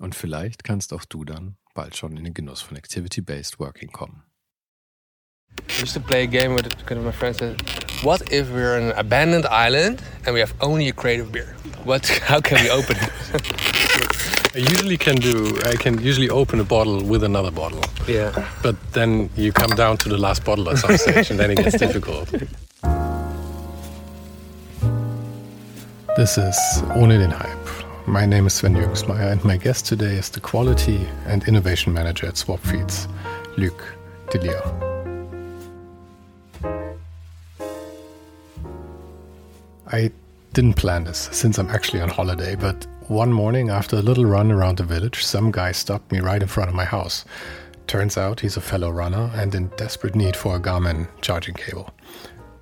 Und vielleicht kannst auch du dann bald schon in den Genuss von Activity-Based Working kommen. I used to play a game with one of my friends. Said, "What if we're on an abandoned island and we have only a crate of beer? What? How can we open it?" I usually can do. I can usually open a bottle with another bottle. Yeah. But then you come down to the last bottle at some stage, and then it gets difficult. This is Ohne den Hype. My name is Sven Jürgensmeyer, and my guest today is the Quality and Innovation Manager at Swapfiets, Luc Delio. I didn't plan this since I'm actually on holiday, but one morning after a little run around the village, some guy stopped me right in front of my house. Turns out he's a fellow runner and in desperate need for a Garmin charging cable.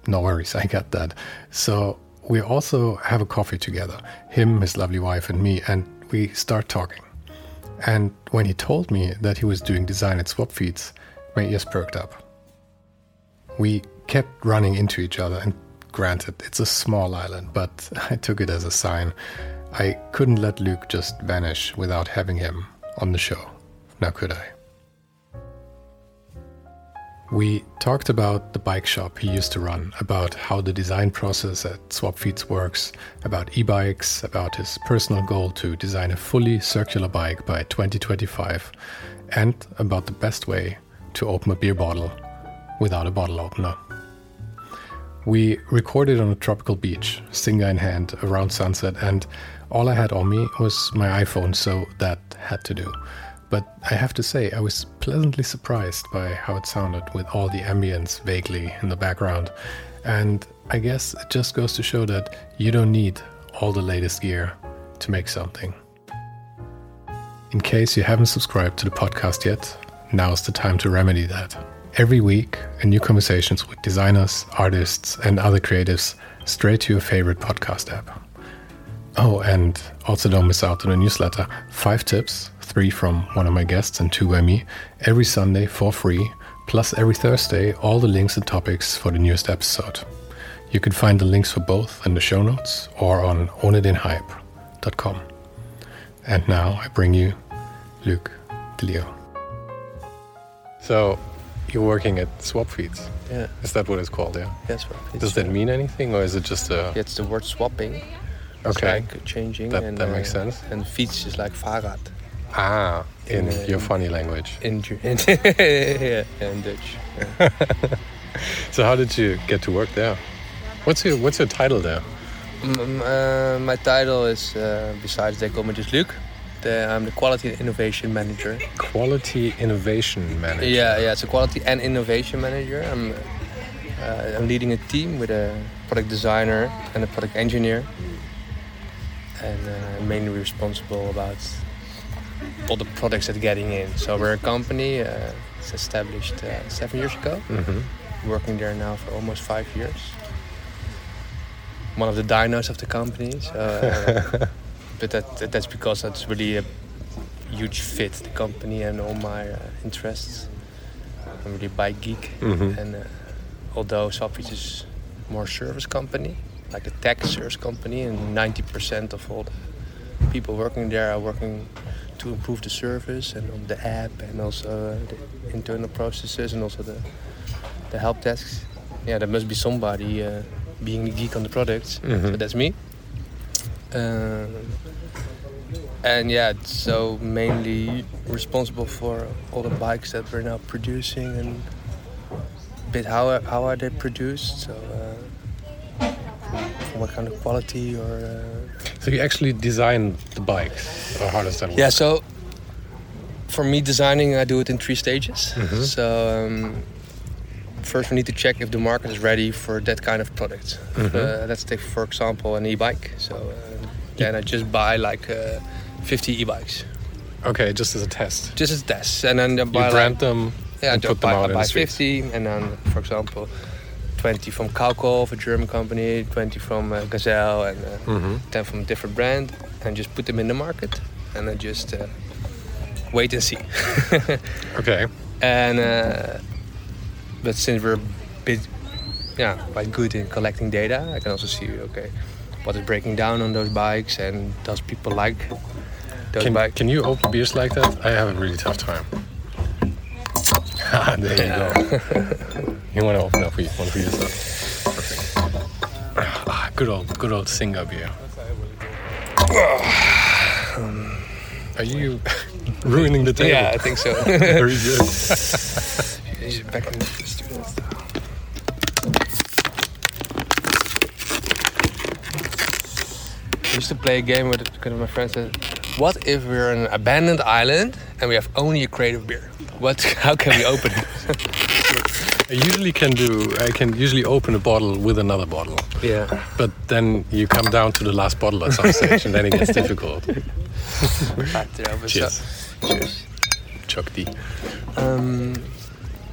No worries, I get that. So we also have a coffee together, him, his lovely wife, and me, and we start talking. And when he told me that he was doing design at Swapfiets, my ears perked up. We kept running into each other and Granted, it's a small island, but I took it as a sign. I couldn't let Luke just vanish without having him on the show. Now could I? We talked about the bike shop he used to run, about how the design process at Swapfiets works, about e bikes, about his personal goal to design a fully circular bike by 2025, and about the best way to open a beer bottle without a bottle opener. We recorded on a tropical beach, Singha in hand, around sunset, and all I had on me was my iPhone, so that had to do. But I have to say, I was pleasantly surprised by how it sounded with all the ambience vaguely in the background. And I guess it just goes to show that you don't need all the latest gear to make something. In case you haven't subscribed to the podcast yet, now's the time to remedy that. Every week, a new conversations with designers, artists, and other creatives straight to your favorite podcast app. Oh, and also don't miss out on a newsletter. Five tips, three from one of my guests and two by me, every Sunday for free, plus every Thursday, all the links and topics for the newest episode. You can find the links for both in the show notes or on ohnedenhype.com. And now I bring you Luke Delio. So, you're working at Swapfiets. Yeah. Is that what it's called? Yeah. Yeah, Does that mean anything, or is it just a? Yeah, it's the word swapping. It's Okay. like changing. That- and, that makes uh, sense. And fiets is like Fahrrad Ah, in In, your funny language. in, in, yeah, in Dutch. Yeah. So how did you get to work there? What's your What's your title there? M- uh, my title is, uh, besides they call me just Luc, the, I'm the Quality and Innovation Manager. Quality Innovation Manager. Yeah, yeah, it's a Quality and Innovation Manager. I'm, uh, I'm leading a team with a product designer and a product engineer. And uh, I'm mainly responsible about all the products that are getting in. So we're a company, uh, it's established uh, seven years ago. hmm Working there now for almost five years. One of the dinos of the company. So, uh, but that, that- that's because that's really a huge fit the company and all my uh, interests. I'm really a bike geek, Mhm. and uh, although Swapfiets is more service company, like a tech service company, and 90% of all the people working there are working to improve the service and on the app and also uh, the internal processes and also the the help desks. Yeah, there must be somebody uh, being the geek on the products. Mhm. So that's me. Um, and yeah, so mainly responsible for all the bikes that we're now producing and a bit how how are they produced. So. What kind of quality or uh, so you actually design the bikes or how does that work yeah so for me designing i do it in three stages. Mhm. so um, first we need to check if the market is ready for that kind of product. Mhm. uh, let's take for example an e-bike. So uh, then i just buy like uh, 50 e-bikes. Okay just as a test. Just as tests and then I you buy like, them yeah, and I put them buy, out I the buy streets. 50, and then, for example, 20 from Kalkhoff, a German company, 20 from uh, Gazelle, and uh, Mhm. 10 from a different brand, and just put them in the market, and then just uh, wait and see. okay and uh, but since we're a bit, yeah, quite good in collecting data, I can also see okay, what is breaking down on those bikes, and does people like those can, bikes? can you open beers like that i have a really tough time there you go you want to open up for you, one for yourself Perfect. ah, good old good old Singha beer are you ruining the table Yeah, I think so. very good back in the studio. I used to play a game with one of my friends. Said, "What if we're on an abandoned island and we have only a crate of beer? What? How can we open it?" I usually can do. I can usually open a bottle with another bottle, Yeah. but then you come down to the last bottle at some stage, and then it gets difficult. Cheers. Cheers. Chuck D. Um,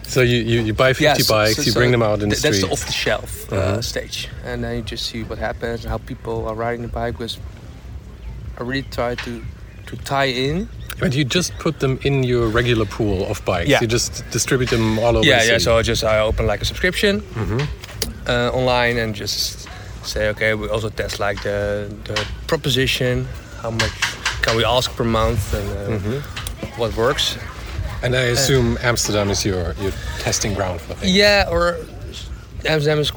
So you, you, you buy 50 yeah, so- bikes, so- you so bring them out in the street. That's the off-the-shelf uh, Uh-huh. stage, and then you just see what happens and how people are riding the bike. Was I really try to to tie in But you just put them in your regular pool of bikes. Yeah. You just distribute them all over yeah, yeah. So I just I open like a subscription Mhm. uh, online and just say, okay, we also test like the the proposition, how much can we ask per month, and uh, Mhm. what works. And I assume Amsterdam is your, your testing ground for things. Yeah, or Amsterdam is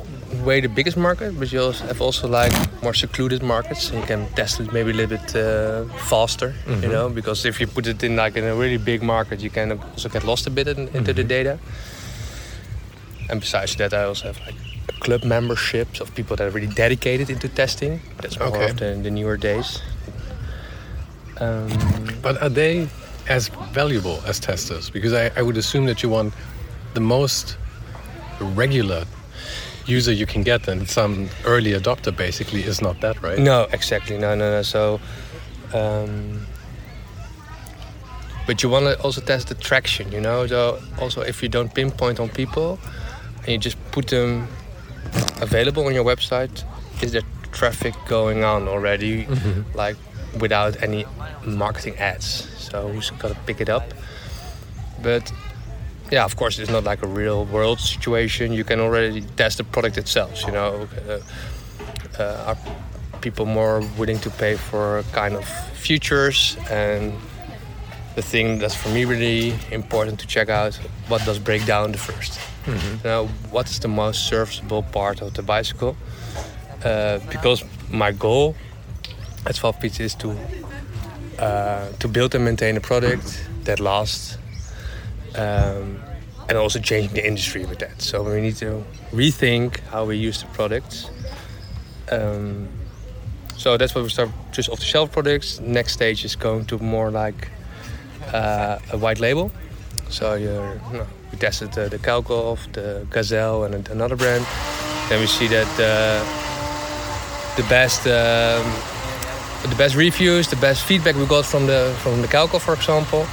way the biggest market, but you also have also like more secluded markets, you can test it maybe a little bit uh, faster, Mhm. you know, because if you put it in like in a really big market, you can also get lost a bit in, into the data. And besides that, I also have like club memberships of people that are really dedicated into testing. That's more Okay. of the, the newer days. Um, But are they as valuable as testers? Because I, I would assume that you want the most regular user you can get, and some early adopter basically is not that, right? No, exactly. No, no, no. So, um, but you want to also test the traction, you know. So also, if you don't pinpoint on people, and you just put them available on your website, is there traffic going on already, Mhm. like without any marketing ads? So who's gonna pick it up? But yeah, of course, it's not like a real world situation. You can already test the product itself. You know, uh, uh, are people more willing to pay for kind of futures and the thing that's for me really important to check out what does break down the 1st Mhm. Now, what is the most serviceable part of the bicycle? Uh, because my goal at 12 Pizza is to uh, to build and maintain a product that lasts um, and also changing the industry with that. So we need to rethink how we use the products. Um, so that's why we start just off the shelf products. Next stage is going to more like uh, a white label. So you're, you know, we tested the, the Kalkhoff, the Gazelle, and another brand. Then we see that uh, the best um, the best reviews, the best feedback we got from the from the Kalkhoff, for example.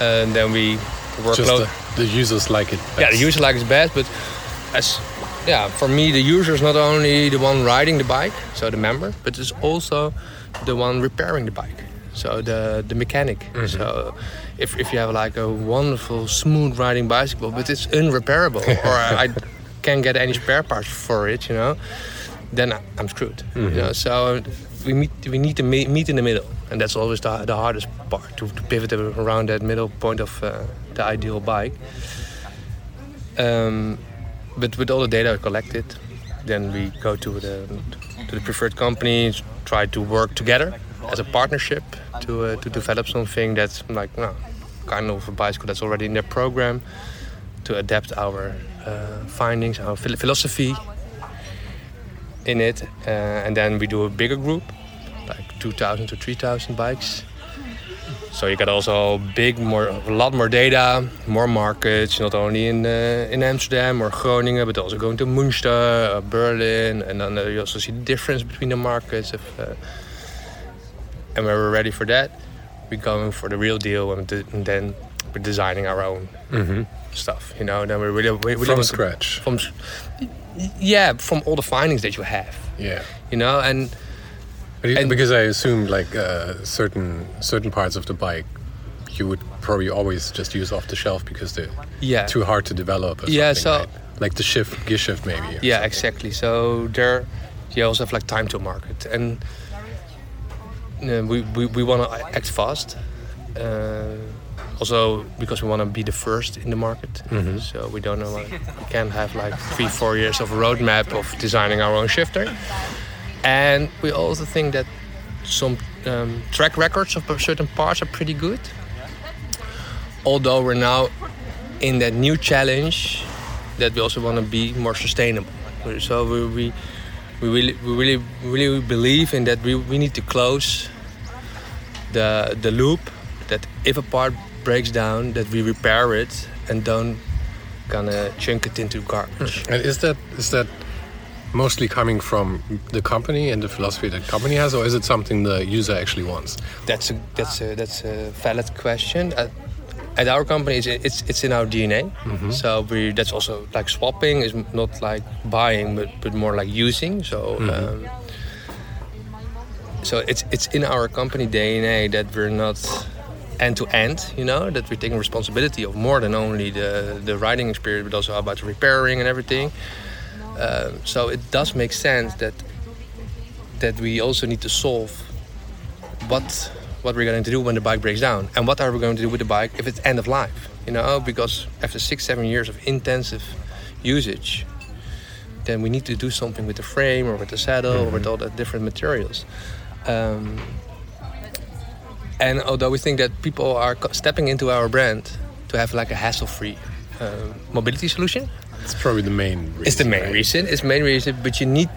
And then we work Just close. The, users like it. Yeah, the best. user like is best, but as yeah, for me the user is not only the one riding the bike, so the member, but it's also the one repairing the bike. So the the mechanic. Mhm. So if, if you have like a wonderful smooth riding bicycle, but it's unrepairable, or I can't get any spare parts for it, you know, then I'm screwed. Mhm. You know, so we meet we need to meet, meet in the middle, and that's always the, the hardest part to, to pivot around that middle point of uh, the ideal bike. Um, but with all the data collected, then we go to the to the preferred companies, try to work together as a partnership to uh, to develop something that's like no, kind of a bicycle that's already in their program, to adapt our uh, findings, our phil- philosophy in it, uh, and then we do a bigger group, like 2,000 to 3,000 bikes. So you get also big, more, a lot more data, more markets, not only in uh, in Amsterdam or Groningen, but also going to Münster, uh, Berlin, and then uh, you also see the difference between the markets. If, uh, and when we're ready for that, we're going for the real deal, and, th- and then we're designing our own stuff. You know, then we really, we really From scratch. from yeah, from all the findings that you have. Yeah. You know, and you- And- because I assumed like uh, certain certain parts of the bike you would probably always just use off the shelf because they're yeah, too hard to develop. Or Yeah, so- right? like the shift, gear shift maybe. yeah, something. exactly. So there, you also have like time to market, and uh, we we, we want to act fast. Uh, also because we want to be the first in the market, Mhm. so we don't know. Like, we can't have like three, four years of a roadmap of designing our own shifter. And we also think that some um, track records of certain parts are pretty good. Although we're now in that new challenge that we also want to be more sustainable. So we, we, we really, we really, really believe in that we, we need to close the the loop. That if a part breaks down, that we repair it and don't gonna chunk it into garbage. And is that is that mostly coming from the company and the philosophy that company has, or is it something the user actually wants? That's a that's a that's a valid question. At, at our company, it's it's, it's in our DNA. So we that's also like swapping is not like buying, but but more like using. So. Um, so it's it's in our company DNA that we're not end to end, you know, that we're taking responsibility of more than only the the riding experience, but also about repairing and everything. Um, so it does make sense that that we also need to solve what what we're going to do when the bike breaks down. And what are we going to do with the bike if it's end of life? You know because after six seven years of intensive usage then we need to do something with the frame or with the saddle or with all the different materials. Um, and although we think that people are stepping into our brand to have like a hassle-free uh, mobility solution It's probably the main. Reason, it's the main right? reason. It's main reason, but you need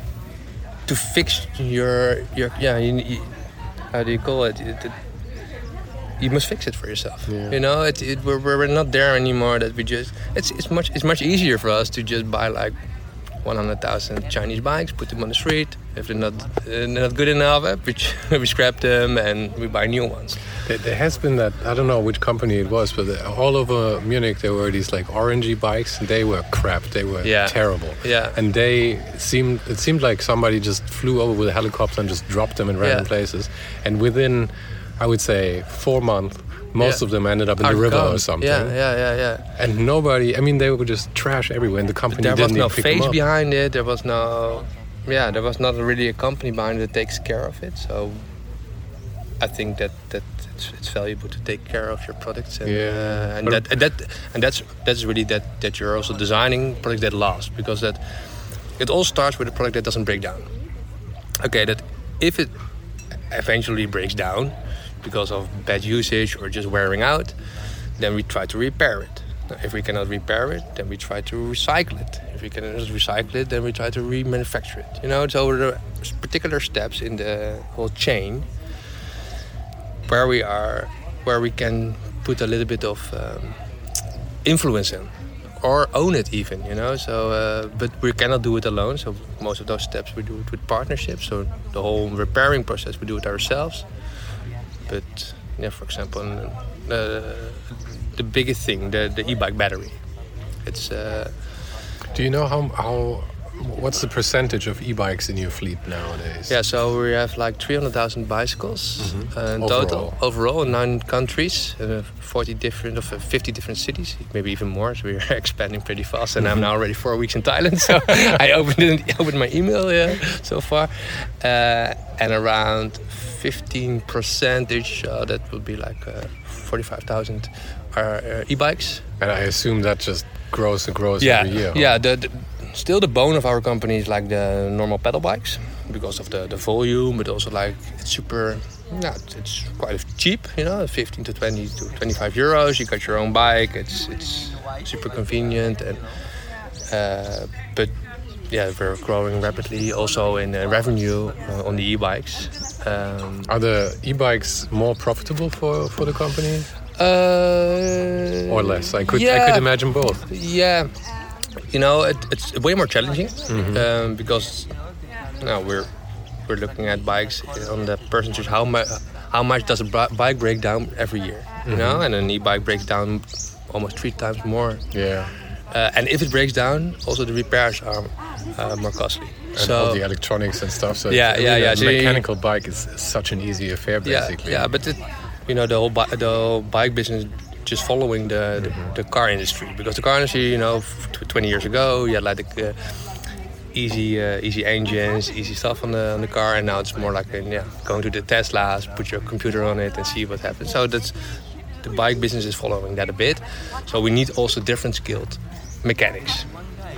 to fix your your yeah. You, you, how do you call it? It- it- you must fix it for yourself. Yeah. You know, it, it, we're, we're not there anymore. That we just it's it's much it's much easier for us to just buy like one hundred thousand Chinese bikes, put them on the street. If they're not uh, not good enough, uh, we, we scrap them and we buy new ones. There, there has been that I don't know which company it was, but all over Munich there were these like orangey bikes. and They were crap. They were Yeah. terrible. Yeah. And they seemed it seemed like somebody just flew over with a helicopter and just dropped them in random Yeah. places. And within, I would say, four months, most Yeah. of them ended up in the river gone. or something. Yeah, yeah, yeah, yeah. And nobody. I mean, they were just trash everywhere, and the company there was didn't no face behind it. There was no, yeah, there was not really a company behind it that takes care of it. So I think that that it's, it's valuable to take care of your products, and, Yeah. uh, and But- that and that and that's that's really that that you're also designing products that last because that it all starts with a product that doesn't break down. Okay, that if it eventually breaks down because of bad usage or just wearing out, then we try to repair it. If we cannot repair it, then we try to recycle it. If we cannot recycle it, then we try to remanufacture it. You know, so there are particular steps in the whole chain where we are, where we can put a little bit of um, influence in, or own it even. You know, so uh, but we cannot do it alone. So most of those steps we do it with partnerships. So the whole repairing process we do it ourselves. But yeah, for example, uh, the biggest thing, the the e-bike battery. It's uh, Do you know how how what's the percentage of e-bikes in your fleet nowadays? yeah. So we have like 300,000 bicycles uh, in Overall. total overall in nine countries, uh, 40 different of uh, 50 different cities, maybe even more. So we're expanding pretty fast, and I'm now already four weeks in Thailand. So I opened it, opened my email uh, so far, uh, and around 15 percentage uh, that would be like uh, 45,000 are uh, e-bikes. And I assume that just grows and grows yeah, every year. Yeah, the, the, still the bone of our company is like the normal pedal bikes because of the, the volume, but also like it's super yeah, it's quite cheap, you know, 15 to 20 to 25 euros. You got your own bike. It's it's super convenient, and uh, but yeah, we're growing rapidly also in uh, revenue uh, on the e-bikes. Um, Are the e-bikes more profitable for for the company? Uh, or less? I could yeah, I could imagine both. Yeah, you know, it, it's way more challenging mm -hmm. um, because now we're we're looking at bikes on the percentage how much how much does a bike break down every year you mm -hmm. know? And an e-bike breaks down almost three times more. Yeah. Uh, and if it breaks down also the repairs are uh, more costly. And so all the electronics and stuff so yeah yeah yeah so mechanical bike is such an easy affair basically. yeah, yeah but it, you know the whole the whole bike business just following the, the, mm -hmm. the, car industry because the car industry you know 20 years ago you had like the, uh, easy uh, easy engines, easy stuff on the on the car, and now it's more like yeah, going to the Teslas, put your computer on it, and see what happens. So that's the bike business is following that a bit. So we need also different skilled mechanics.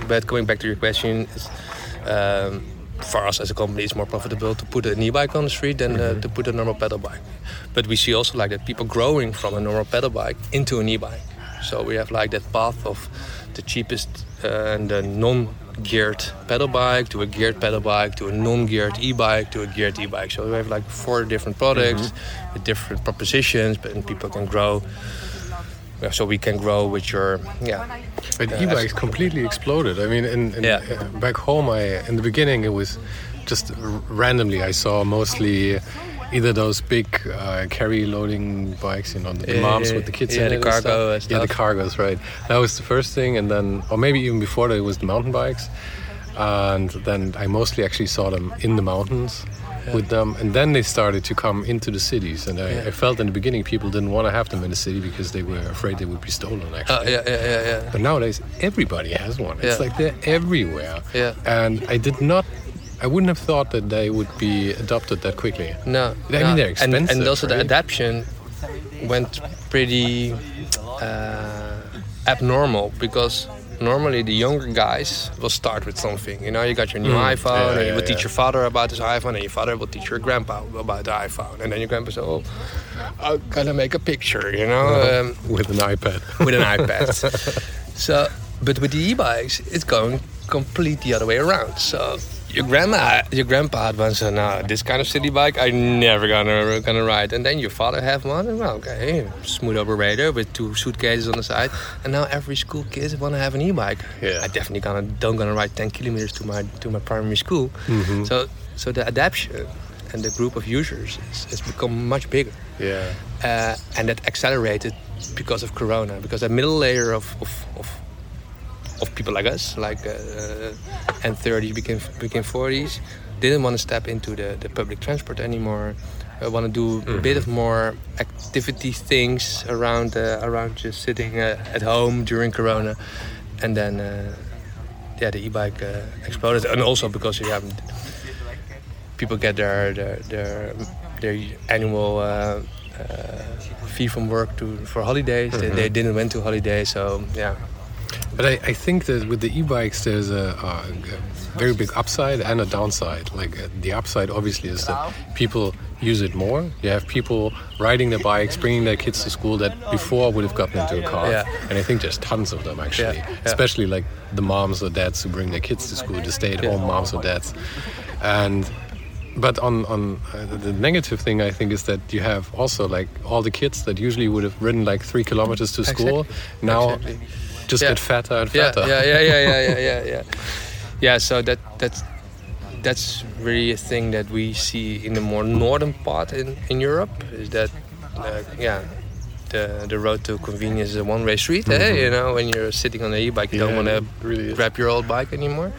But coming back to your question, um, for us as a company, it's more profitable to put an e-bike on the street than uh, mm-hmm. to put a normal pedal bike. But we see also like that people growing from a normal pedal bike into an e-bike. So we have like that path of the cheapest uh, and the non geared pedal bike to a geared pedal bike to a non-geared e-bike to a geared e-bike. So we have like four different products mm-hmm. with different propositions, but people can grow. Yeah, so we can grow with your yeah. But uh, e-bikes completely exploded. I mean, in, in yeah. uh, back home, I in the beginning it was just randomly I saw mostly either those big uh, carry loading bikes, you know, the, yeah, moms with the kids yeah, in the it. cargo Yeah, the cargos, right. That was the first thing, and then, or maybe even before that, it was the mountain bikes, and then I mostly actually saw them in the mountains. Yeah. With them, and then they started to come into the cities, and I, I, felt in the beginning people didn't want to have them in the city because they were afraid they would be stolen. Actually, uh, yeah, yeah, yeah, yeah. But nowadays everybody has one. It's like they're everywhere. Yeah. And I did not I wouldn't have thought that they would be adopted that quickly. No, I mean they're expensive, and, and also right? the adaptation went pretty uh, abnormal because normally the younger guys will start with something. You know, you got your new mm. iPhone, yeah, and you yeah, will teach your father about this iPhone, and your father will teach your grandpa about the iPhone, and then your grandpa says, "Oh, I'm gonna make a picture," you know, um, with an iPad. with an iPad. so, but with the e-bikes, it's going complete the other way around. So your grandma, your grandpa had one, so no, this kind of city bike I never gonna gonna ride. And then your father have one, and well, okay, smooth operator with two suitcases on the side. And now every school kid wanna have an e-bike. Yeah. I definitely gonna don't gonna ride 10 kilometers to my to my primary school. Mm-hmm. So so the adaptation and the group of users has become much bigger. Yeah. Uh, and that accelerated because of Corona, because that middle layer of, of, of of people like us, like uh, and 30s became became 40s, didn't want to step into the, the public transport anymore. I want to do mm-hmm. a bit of more activity things around uh, around just sitting uh, at home during Corona, and then uh, yeah, the e-bike uh, exploded, and also because you have people get their their their, their annual uh, fee from work to for holidays. Mm-hmm. They, they didn't went to holidays, so yeah, but I, I think that with the e-bikes, there's a, a, very big upside and a downside. Like uh, the upside, obviously, is that people use it more. You have people riding their bikes, bringing their kids to school that before would have gotten into a car. Yeah. And I think there's tons of them actually, yeah. Yeah. especially like the moms or dads who bring their kids to school, the stay-at-home moms or dads, and but on on uh, the negative thing I think is that you have also like all the kids that usually would have ridden like three kilometers to school exactly. now exactly just yeah. get fatter and fatter. Yeah, yeah, yeah, yeah, yeah, yeah, yeah. yeah. So that that's that's really a thing that we see in the more northern part in in Europe is that uh, yeah. The, the road to convenience is a one-way street. Mm -hmm. eh? You know, when you're sitting on an e-bike, you yeah, don't want to really grab your old bike anymore.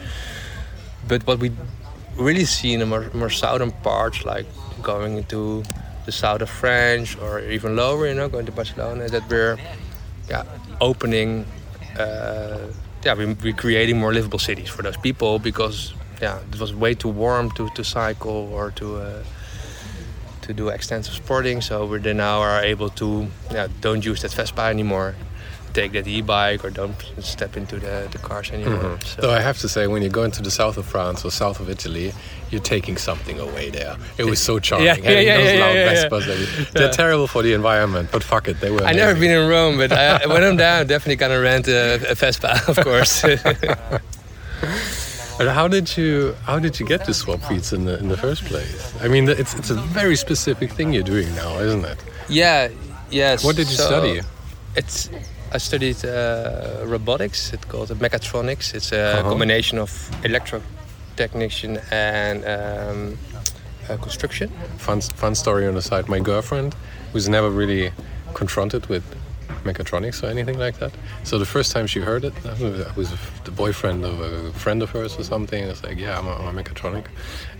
But what we really see in the more, more southern parts, like going into the south of France or even lower, you know, going to Barcelona, is that we're yeah, opening yeah, we, we're creating more livable cities for those people because yeah, it was way too warm to, to cycle or to uh, to do extensive sporting. So we now are able to yeah, don't use that Vespa anymore. Take that e-bike or don't step into the, the cars anymore. Mm-hmm. So. Though I have to say, when you go into the south of France or south of Italy, you're taking something away there. It was so charming. Yeah, yeah, yeah, those yeah, loud yeah, Vespas. They're terrible for the environment, but fuck it, they were. I've never been in Rome, but I, when I'm there, I'm definitely gonna rent a, a Vespa, of course. And how did you how did you get to Swapfiets in the in the first place? I mean, it's it's a very specific thing you're doing now, isn't it? Yeah. Yes. What did you so study? It's I studied uh, robotics. It's called mechatronics. It's a Uh-huh. combination of electrotechnician and um, uh, construction. Fun fun story on the side. My girlfriend was never really confronted with mechatronics or anything like that. So the first time she heard it, I was the boyfriend of a friend of hers or something. I was like, "Yeah, I'm a, I'm a mechatronic,"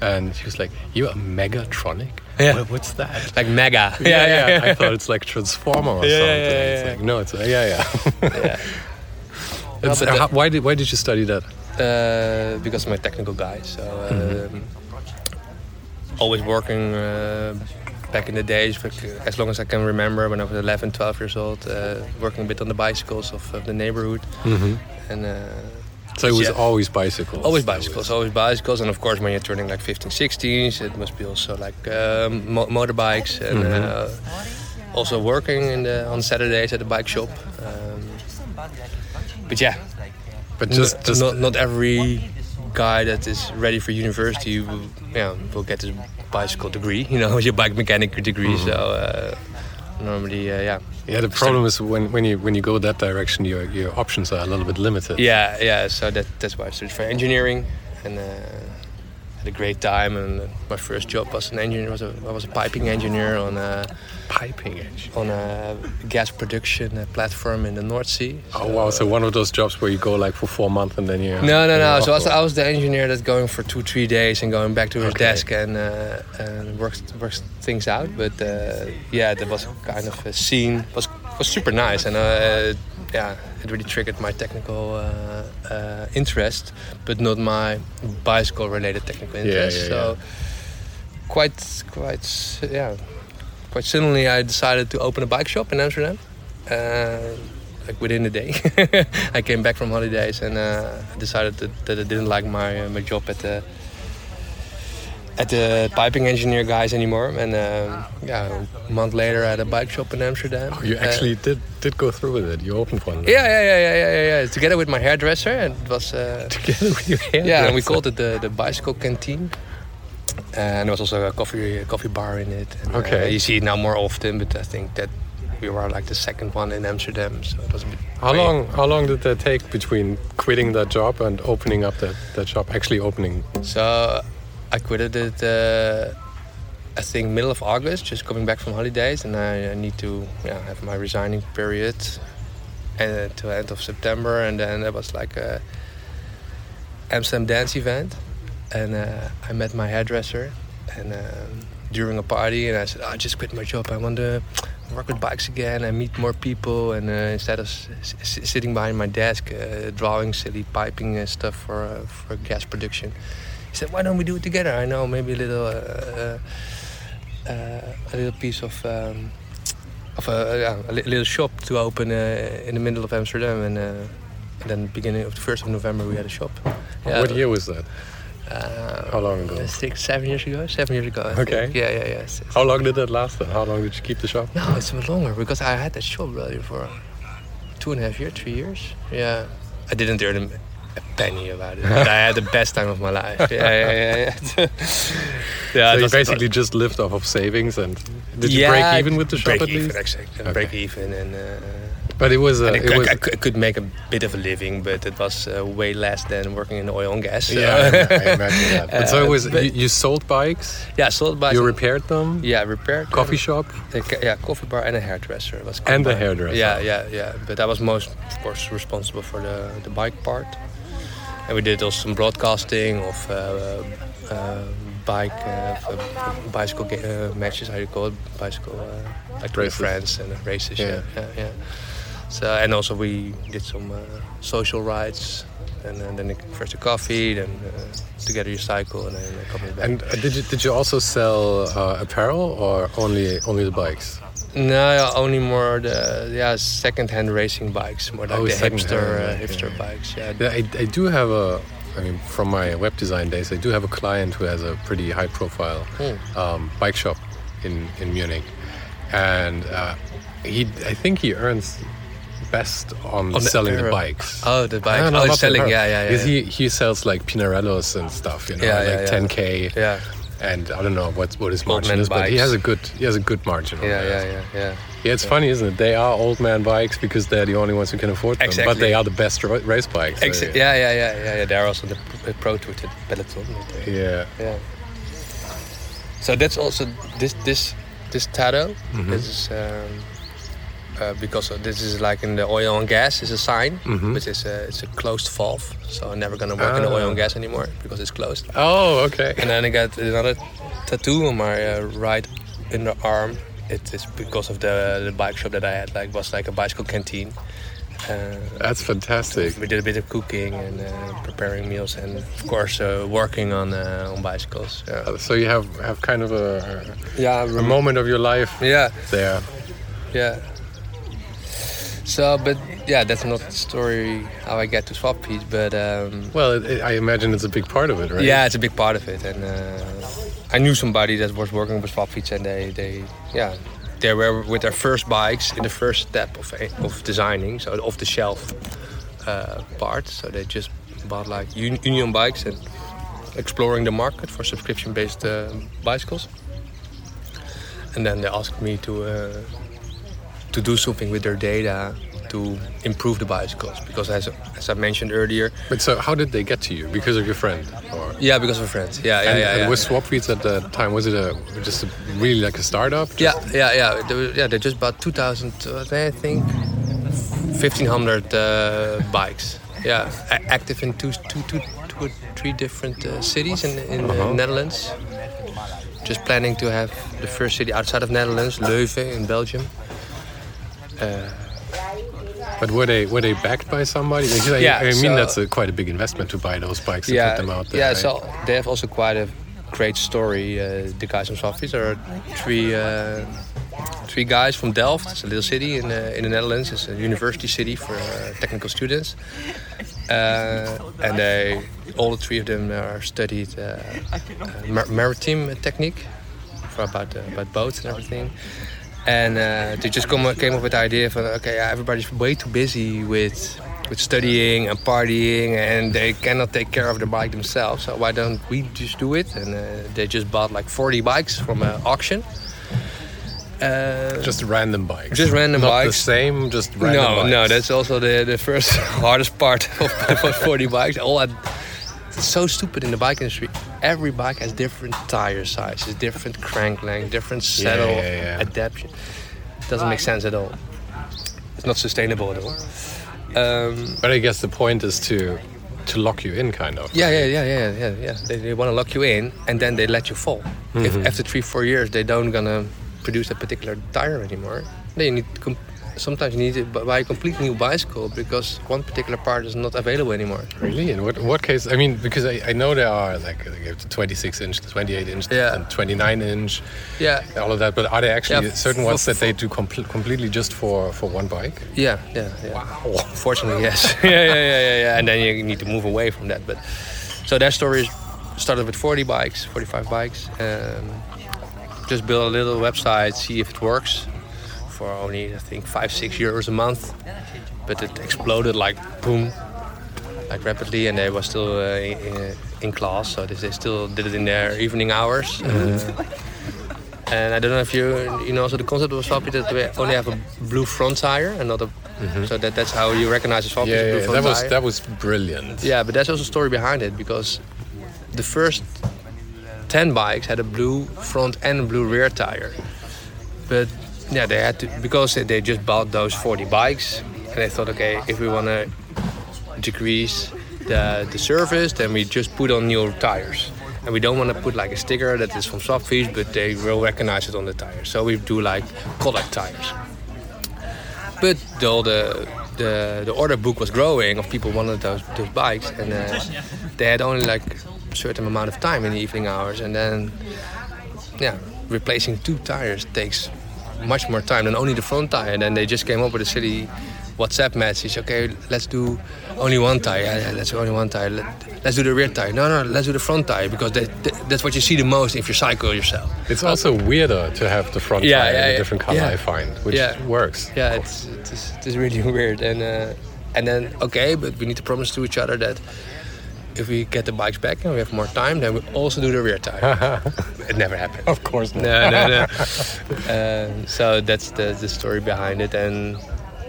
and she was like, "You're a megatronic? Yeah. What, what's that?" Like mega. yeah, yeah. I thought it's like Transformer or Yeah, yeah, something. yeah, It's yeah. like no, it's yeah, yeah. yeah. It's- but the- how- why did why did you study that? Uh, because I'm a technical guy, so um, always working uh, back in the days, for, as long as I can remember, when I was 11, 12 years old, uh, working a bit on the bicycles of, of the neighborhood, and uh, So it was Yeah. always bicycles. always bicycles, always bicycles, and of course when you're turning like 15, 16, it must be also like um, mo- motorbikes, and uh, also working in the, on Saturdays at the bike shop. Um, but yeah, But just not, just not not every guy that is ready for university will, yeah, will get his bicycle degree, you know, your bike mechanic degree. So uh, normally, uh, yeah, yeah. The problem is when, when you when you go that direction, your your options are a little bit limited. yeah, yeah. So that that's why I studied for engineering and. Had a great time, and my first job was an engineer. Was a, I was a piping engineer on a Piping engine. on a gas production platform in the North Sea. Oh wow! So one of those jobs where you go like for four months and then you. No, no, no. So I was. I was the engineer that's going for two, three days and going back to his Okay. desk and uh, and works works things out. But uh, yeah, that was kind of a scene. was was super nice and uh, yeah, it really triggered my technical uh, uh, interest, but not my bicycle-related technical interest. yeah, so yeah. quite, quite, yeah, quite suddenly I decided to open a bike shop in Amsterdam. Uh, like within a day, I came back from holidays and uh, decided that, that I didn't like my uh, my job at the at the piping engineer guys anymore. And um, yeah, a month later, I had a bike shop in Amsterdam. You Uh, actually did did go through with it. You opened one. yeah, yeah, yeah, yeah, yeah, yeah, yeah. Together with my hairdresser, and it was. Uh, Together with your hair. yeah, and we called it the, the bicycle canteen. And there was also a coffee a coffee bar in it. And, Okay. uh, you see it now more often, but I think that we were like the second one in Amsterdam, so it was a bit. How long? How long did that take between quitting that job and opening up that, that shop? Actually opening. So I quitted it. Uh, I think middle of August, just coming back from holidays, and I, I need to yeah, have my resigning period, and to end of September, and then there was like a Amsterdam dance event, and uh, I met my hairdresser, and um, during a party, and I said, oh, I just quit my job. I want to work with bikes again and meet more people, and uh, instead of sitting behind my desk uh, drawing silly piping and stuff for uh, for gas production. He said, "Why don't we do it together? I know maybe a little, uh, uh, a little piece of, um, of a, yeah, a little shop to open uh, in the middle of Amsterdam, and, uh, and then beginning of the first of November we had a shop. Yeah, What year was that? Uh, How long ago? Six, seven years ago. Seven years ago. I Okay. Think. Yeah, yeah, yeah. S- s- How long did that last? Then? How long did you keep the shop? No, it's longer because I had that shop really for two and a half years, three years. Yeah, I didn't earn penny about it. I had the best time of my life. Yeah, yeah, yeah. yeah. yeah so you was- basically just lived off of savings and did you Yeah, break even with the shop break at even, least? Exactly. Okay. Break even and. Uh, But it was. Uh, and I, it was I I could make a bit of a living, but it was uh, way less than working in oil and gas. so- yeah, I, I imagine that. But so it Uh, was. but- you, you sold bikes. yeah, sold by You repaired them. Yeah, repaired. them. Coffee shop. Yeah, coffee bar and a hairdresser. It was And a hairdresser. Yeah, yeah, yeah. But I was most, of course, responsible for the, the bike part. And we did also some broadcasting of uh, uh, bike, bicycle uh, matches, how you call it, bicycle, uh, like Races. friends and races. Yeah. Yeah. yeah, So and also we did some uh, social rides. And, uh, then first a coffee, then uh, together you cycle, and then coming back. And uh, did you did you also sell uh, apparel or only only the bikes? No, only more the yeah second-hand racing bikes, more like Oh, the hipster uh, yeah, hipster yeah. bikes. Yeah, Yeah, I, I do have a. I mean, from my web design days, I do have a client who has a pretty high-profile Hmm. um, bike shop in in Munich, and uh, he. I think he earns best on, On selling the apparel. bikes. Oh, the bikes. No, no, oh, the selling. Yeah, yeah, yeah. Because he he sells like Pinarellos and stuff, you know, Yeah, yeah, like yeah. 10k. yeah, And I don't know what what his margin is, but he has a good he has a good margin. yeah, yeah, yeah, yeah. Yeah, it's funny, isn't it? They are old man bikes because they're the only ones who can afford them. But they are the best ra- race bikes. so Exa- yeah, yeah, yeah, yeah, yeah. They're also the pro tour to peloton. Yeah. Yeah. So that's also this this this Tado. Mm-hmm. This is um, uh, because this is like in the oil and gas is a sign, Mm-hmm. which is a, it's a closed valve. So I'm never gonna work in the oil Ah. and gas anymore because it's closed. Oh, okay. And then I got another tattoo on my uh, right inner arm. It is because of the the bike shop that I had. Like was like a bicycle canteen. Uh, That's fantastic. we did a bit of cooking and uh, preparing meals, and of course uh, working on uh, on bicycles. Yeah, So you have have kind of a, yeah, a moment of your life yeah, there. yeah. So, but yeah, that's not the story how I get to Swap but um, Well, it, it- I imagine it's a big part of it, right? yeah, it's a big part of it. And uh, I knew somebody that was working with Swap and they, they, yeah, they were with their first bikes in the first step of of designing, so off the shelf uh, part. So they just bought like un- Union bikes and exploring the market for subscription-based uh, bicycles. And then they asked me to uh, to do something with their data to improve the bicycles because as, as I mentioned earlier, But so how did they get to you? Because of your friend? Or? yeah, because of friends, yeah, yeah, and, yeah, and yeah. was Swapfiets at the time, was it a just a, really like a startup? Yeah, yeah, yeah. They, were- yeah, they just bought 2,000, uh, I think, 1,500 uh, bikes. Yeah, active in two, two, two, two or three different uh, cities in, in the Uh-huh. Netherlands. Just planning to have the first city outside of Netherlands, Leuven in Belgium. But were they were they backed by somebody? Because I, Yeah, I mean so- that's a, quite a big investment to buy those bikes and yeah, put them out there. yeah. right? So they have also quite a great story. Uh, the guys from Swapfiets are three uh, three guys from Delft. It's a little city in uh, in the Netherlands. It's a university city for uh, technical students. Uh, and they all the three of them are studied uh, uh, mar- maritime technique for about uh, about boats and everything. And uh, they just come, came up with the idea of okay, yeah, everybody's way too busy with with studying and partying, and they cannot take care of their bike themselves. So why don't we just do it? And uh, they just bought like 40 bikes from an auction. Uh, just random bikes. Just random Not bikes. the same, just random no, bikes. no, that's also the, the first hardest part of, of 40 bikes. All that, it's so stupid in the bike industry. Every bike has different tire sizes, different crank length, different Yeah, saddle yeah, yeah. adaptation. Doesn't make sense at all. It's not sustainable at all. Um, But I guess the point is to to lock you in, kind of. yeah, yeah, yeah, yeah, yeah, yeah. They, they want to lock you in, and then they let you fall. If after three, four years they don't gonna produce that particular tire anymore, then you need to sometimes you need to buy a completely new bicycle because one particular part is not available anymore. Really? In what, what case? I mean, because I, I know there are like, like 26 inch, 28 inch, Yeah. and 29 inch, Yeah, all of that. But are there actually Yeah, certain ones that they do compl- completely just for, for one bike? yeah, yeah, yeah. Wow. Fortunately, yes. yeah, yeah, yeah, yeah, yeah. And then you need to move away from that. But so their story started with 40 bikes, 45 bikes. Um, just build a little website, see if it works. For only I think five, six euros a month. But it exploded like boom, like rapidly, and they were still uh, in, in class, so they they still did it in their evening hours. Uh, and I don't know if you you know so the concept of a Swappy that we only have a blue front tire and not a so that that's how you recognize a Swappy Yeah, yeah, yeah. that was that was brilliant. Yeah, but that's also a story behind it because the first 10 bikes had a blue front and a blue rear tire. But yeah, they had to, because they- just bought those 40 bikes and they thought, okay, if we want to decrease the, the service, then we just put on new tires. And we don't want to put like a sticker that is from Swapfiets, but they will recognize it on the tires. So we do like collect tires. But all the, the the order book was growing of people wanted those those bikes, and uh, they had only like a certain amount of time in the evening hours, and then yeah, replacing two tires takes much more time than only the front tire. And then they just came up with a silly WhatsApp message. Okay, let's do only one tire. Yeah, let's do only one tire. Let, us do the rear tire. No, no, let's do the front tire because that, that, that's what you see the most if you cycle yourself. It's also weirder to have the front Yeah, tire yeah, in a different color. I find, which works. Yeah, it's it is, it is really weird. And uh, and then okay, but we need to promise to each other that if we get the bikes back and we have more time, then we also do the rear tire. it never happened. Of course not. no, no, no. Um, so that's the, the story behind it. And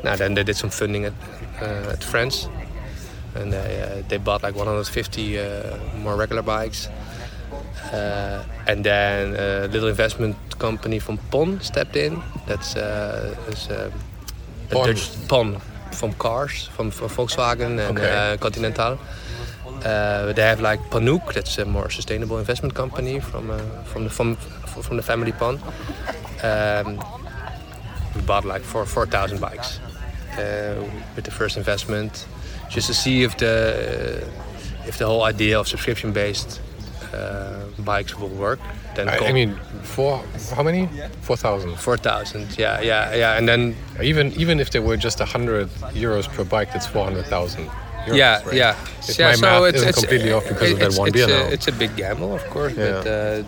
now then they did some funding at, uh, at France. And they, uh, they bought like 150 uh, more regular bikes. Uh, and then a little investment company from PON stepped in. That's, uh, is, uh, a PON? Dutch PON from cars, from, from Volkswagen and Okay. uh, Continental. Uh, they have like Panook, that's a more sustainable investment company from uh, from the from, from the family Pon. Um, we bought like four four thousand bikes uh, with the first investment, just to see if the if the whole idea of subscription based uh, bikes will work. Then I, I mean, four, how many? 4,000. four thousand, yeah, yeah, yeah, and then Even even if they were just 100 euros per bike, that's 400,000 euros. yeah, right? yeah. If yeah, my math isn't completely off because of that it's, one it's beer a, now. It's a big gamble, of course, but uh,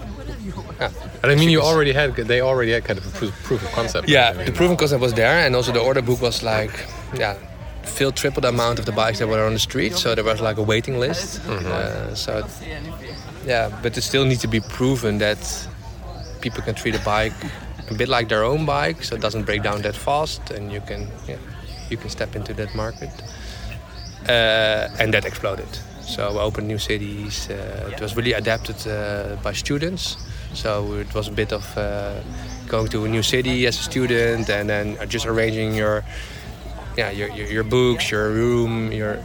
yeah. And I mean, you already had, they already had kind of a proof, proof of concept. Yeah, I mean, the proven concept was there, and also the order book was like, yeah, filled triple the amount of the bikes that were on the street. So there was like a waiting list. Uh, so, yeah, but it still needs to be proven that people can treat a bike a bit like their own bike, so it doesn't break down that fast, and you can, yeah, you can step into that market. Uh, and that exploded. So we opened new cities. Uh, it was really adapted uh, by students. So it was a bit of uh, going to a new city as a student and then just arranging your, yeah, your, your, your books, your room, your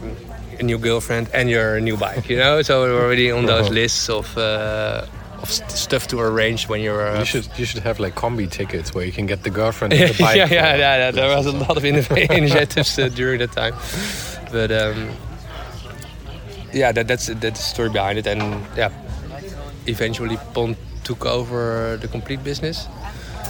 a new girlfriend, and your new bike. You know, so we were already on those Uh-huh. lists of. Uh, of st- stuff to arrange when you're. Uh, You should you should have like combi tickets where you can get the girlfriend and the bike. yeah, yeah, yeah, yeah. There was a lot of initiatives uh, during that time, but um, yeah, that, that's that's the story behind it. And yeah, eventually Pon took over the complete business.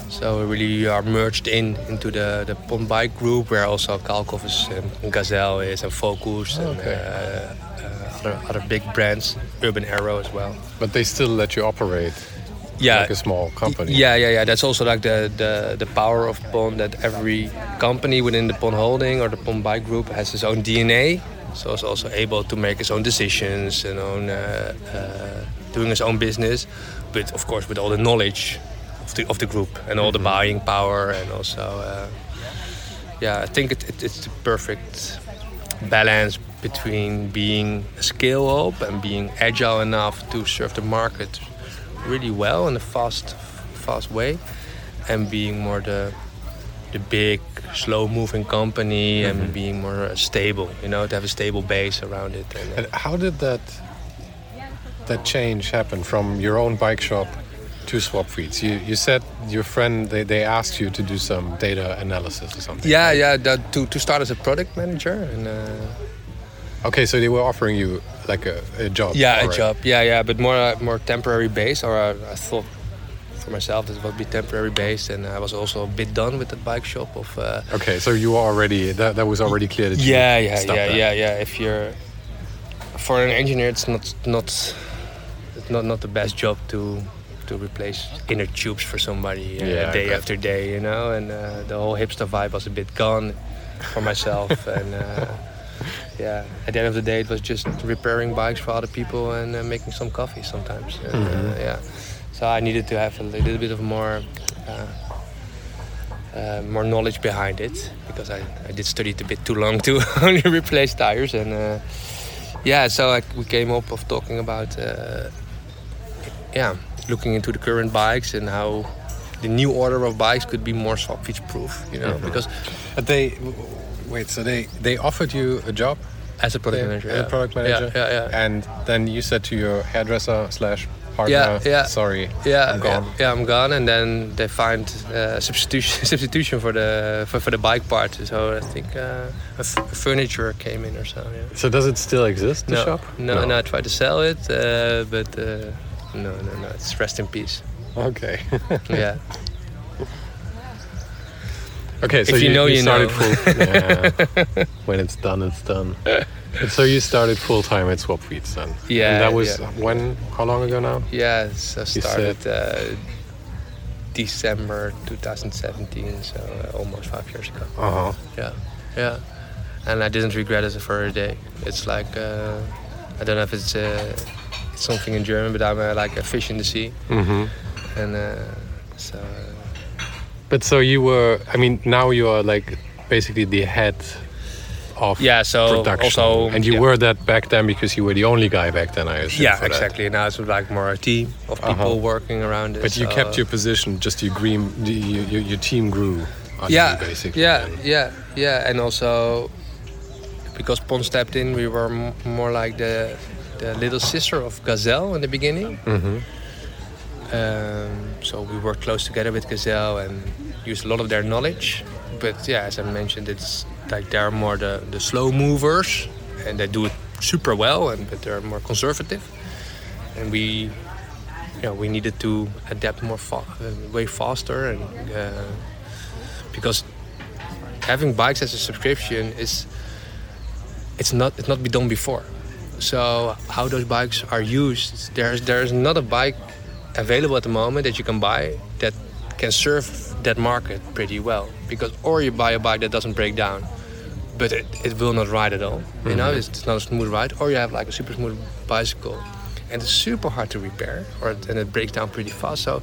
So we really are merged in into the the Pon Bike Group, where also Kalkhoff is and Gazelle is and Focus and Okay. uh, uh, other other big brands, Urban Arrow as well. But they still let you operate Yeah, like a small company. Yeah, yeah, yeah. That's also like the, the, the power of Pon that every company within the Pon Holding or the Pon Bike Group has its own DNA. So it's also able to make its own decisions and own uh, uh, doing its own business, but of course with all the knowledge of the of the group and all the buying power and also uh, yeah, I think it, it, it's the perfect balance between being a scale up and being agile enough to serve the market really well in a fast fast way and being more the the big slow moving company and being more uh, stable you know to have a stable base around it and, uh, And how did that that change happen from your own bike shop to Swapfiets? You you said your friend they, they asked you to do some data analysis or something. yeah yeah that, to, to start as a product manager and uh, Okay, so they were offering you like a, a job. yeah a job yeah yeah but more uh, more temporary base or uh, I thought for myself that it would be temporary base, and I was also a bit done with that bike shop of uh, Okay, so you were already that, that was already clear that you yeah yeah yeah that. yeah yeah if you're for an engineer it's not not it's not not the best job to to replace inner tubes for somebody uh, Yeah, day after day you know and uh, the whole hipster vibe was a bit gone for myself and uh, yeah at the end of the day it was just repairing bikes for other people and uh, making some coffee sometimes and, Mm-hmm. uh, yeah so I needed to have a little bit of more uh, uh, more knowledge behind it because I, I did study it a bit too long to only replace tires and uh, yeah so I, we came up of talking about uh, yeah looking into the current bikes and how the new order of bikes could be more swap proof you know Mhm. because they wait, so they they offered you a job as a product manager as a product manager? yeah yeah yeah and then you said to your hairdresser slash partner, Yeah, yeah. sorry, yeah, I'm gone. Yeah, I'm gone, and then they find uh, substitution substitution for the for, for the bike part. So I think uh, a f- furniture came in or so. Yeah. So does it still exist, the no, shop? No, no, I tried to sell it, uh, but uh, no, no, no. It's rest in peace. Okay. yeah. Okay, so If you know, you started know. full. yeah. When it's done, it's done. And so you started full time at Swapfiets then. Yeah, And that was yeah. when? How long ago now? Yeah, so You started uh, December 2017, so uh, almost five years ago. Uh huh. Yeah, yeah. And I didn't regret it for a day. It's like uh, I don't know if it's, uh, it's something in German, but I'm uh, like a fish in the sea, hmm and uh, so uh, But so you were. I mean, now you are like basically the head of yeah. So production, also and you yeah. were that back then because you were the only guy back then. I assume. Yeah, for that. exactly. Now it's like more a team of people Uh-huh. working around it. But you so- kept your position. Just your dream. You, you, your team grew. yeah, you, basically. yeah, and- yeah, yeah, and also because Pon stepped in, we were m- more like the the little sister of Gazelle in the beginning. Mhm. Um, so we worked close together with Gazelle and used a lot of their knowledge. But yeah, as I mentioned, it's like they're more the, the slow movers and they do it super well, and but they're more conservative. And we, you know, we needed to adapt more fa- uh, way faster, and uh, because having bikes as a subscription is it's not it's not been done before. So how those bikes are used, there's there's not a bike available at the moment that you can buy that can serve that market pretty well. Because or you buy a bike that doesn't break down, but it, it will not ride at all. You know, it's, it's not a smooth ride. Or you have like a super smooth bicycle, and it's super hard to repair, or and it breaks down pretty fast. So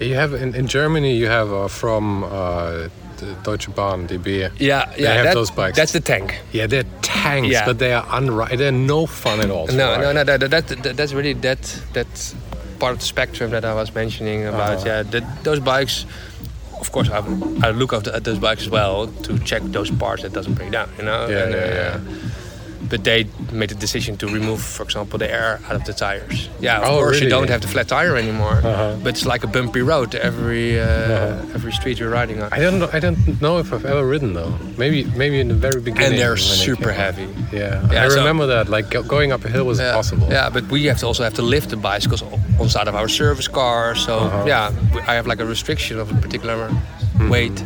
You have in, in Germany. You have uh, from uh, the Deutsche Bahn, DB. yeah, yeah, They have that- those bikes. That's the tank. Yeah, they're tanks, Yeah. but they are unri- They're no fun at all. No, no, no. That, that, that, that's really that that part of the spectrum that I was mentioning about. Uh-huh. Yeah, that, those bikes. Of course, I, I look at, at those bikes as well to check those parts that doesn't break down. You know. Yeah, And, yeah, uh, yeah. But they made the decision to remove, for example, the air out of the tires. Yeah, of Oh, course really? you don't have the flat tire anymore. Uh-huh. But it's like a bumpy road every uh, Uh-huh. every street you're riding on. I don't know. I don't know if I've ever ridden though. Maybe, maybe in the very beginning. and they're super heavy. Yeah, Yeah, I so- remember that. Like going up a hill was yeah. impossible. Yeah, but we have to also have to lift the bicycles on side of our service car. So Uh-huh. yeah, I have like a restriction of a particular weight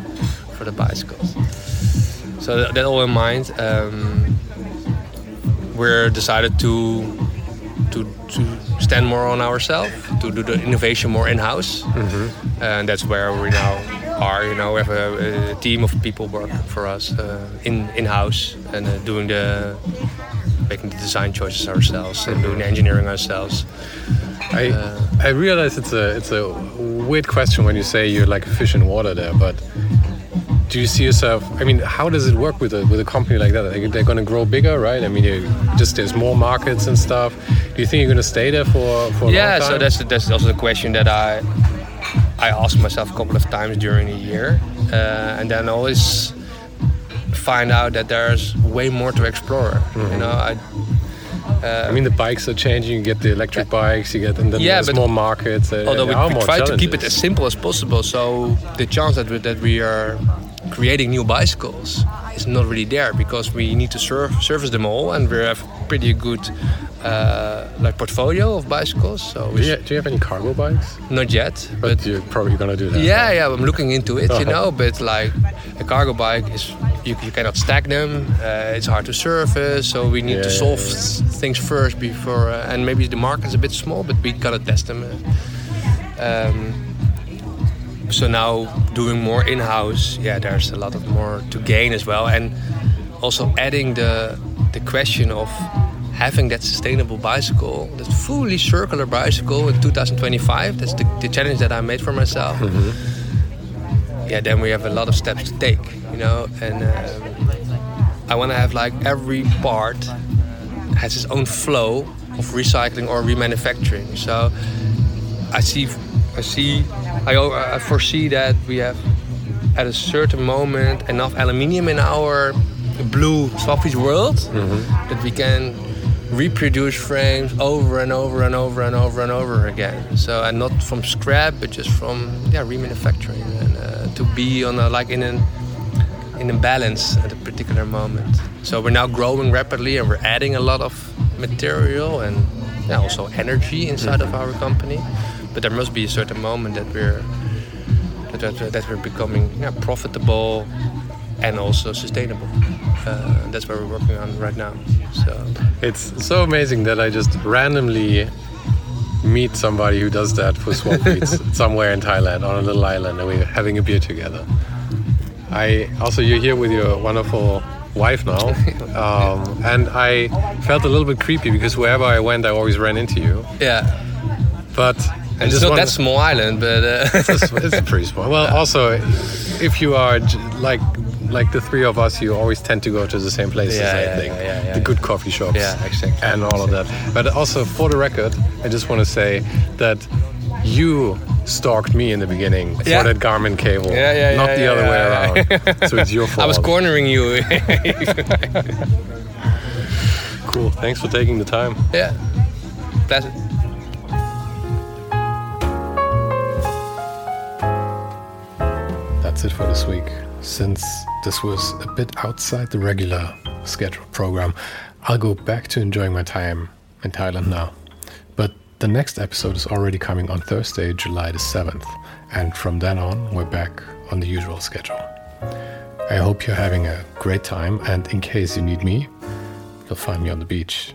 for the bicycles. So that, that all in mind, um, we're decided to to to stand more on ourselves, to do the innovation more in house, and that's where we now are. You know, we have a, a team of people working for us uh, in in house and uh, doing the making the design choices ourselves and doing the engineering ourselves. I Uh, I realize it's a it's a weird question when you say you're like a fish in water there, but do you see yourself? I mean, how does it work with a with a company like that? They're going to grow bigger, right? I mean, just there's more markets and stuff. Do you think you're going to stay there for for a yeah, long time? so that's that's also the question that I I ask myself a couple of times during the year, uh, and then always find out that there's way more to explore. Mm-hmm. You know, I I mean, the bikes are changing. You get the electric bikes. You get and then Yeah, there's more markets. uh, although we, we try to keep it as simple as possible, so the chance that we, that we are creating new bicycles is not really there because we need to serve, service them all, and we have pretty good uh, like portfolio of bicycles. So Do you, do you have any cargo bikes? not yet, But, but you're probably going to do that. Yeah, yeah, I'm looking into it, you Uh-huh. know. But like a cargo bike is, you, you cannot stack them. Uh, it's hard to service, so we need Yeah, to solve yeah. things first before. Uh, and maybe the market's a bit small, but we gotta test them. Um, so now doing more in-house, yeah, there's a lot of more to gain as well, and also adding the the question of having that sustainable bicycle, that fully circular bicycle in 2025. That's the, the challenge that I made for myself. Yeah, then we have a lot of steps to take, you know, and um, I want to have like every part has its own flow of recycling or remanufacturing. So I see, I see, I, I foresee that we have at a certain moment enough aluminium in our blue Swapfiets world mm-hmm. that we can reproduce frames over and over and over and over and over again. So and not from scrap, but just from yeah remanufacturing and uh, to be on a, like in an in a balance at a particular moment. So we're now growing rapidly and we're adding a lot of material and yeah, also energy inside of mm-hmm. our company. But there must be a certain moment that we're that, that we're becoming yeah, profitable and also sustainable. Uh, that's what we're working on right now. So it's so amazing that I just randomly meet somebody who does that for swap meets somewhere in Thailand on a little island, and we're having a beer together. I also you're here with your wonderful wife now, um, and I felt a little bit creepy because wherever I went, I always ran into you. Yeah, but and it's not that small island, but uh it's, a, it's, pretty small. Well, also, if you are like like the three of us, you always tend to go to the same places. Yeah, I yeah, think yeah, the good coffee shops, yeah, exactly, and all exactly. of that. But also, for the record, I just want to say that you stalked me in the beginning for that Garmin cable. Yeah, yeah, Not the other way around. so it's your fault. I was cornering you. cool. Thanks for taking the time. Yeah. Pleasure. That's it for this week. Since this was a bit outside the regular scheduled program, I'll go back to enjoying my time in Thailand now. But the next episode is already coming on Thursday, July the 7th, and from then on, we're back on the usual schedule. I hope you're having a great time, and in case you need me, you'll find me on the beach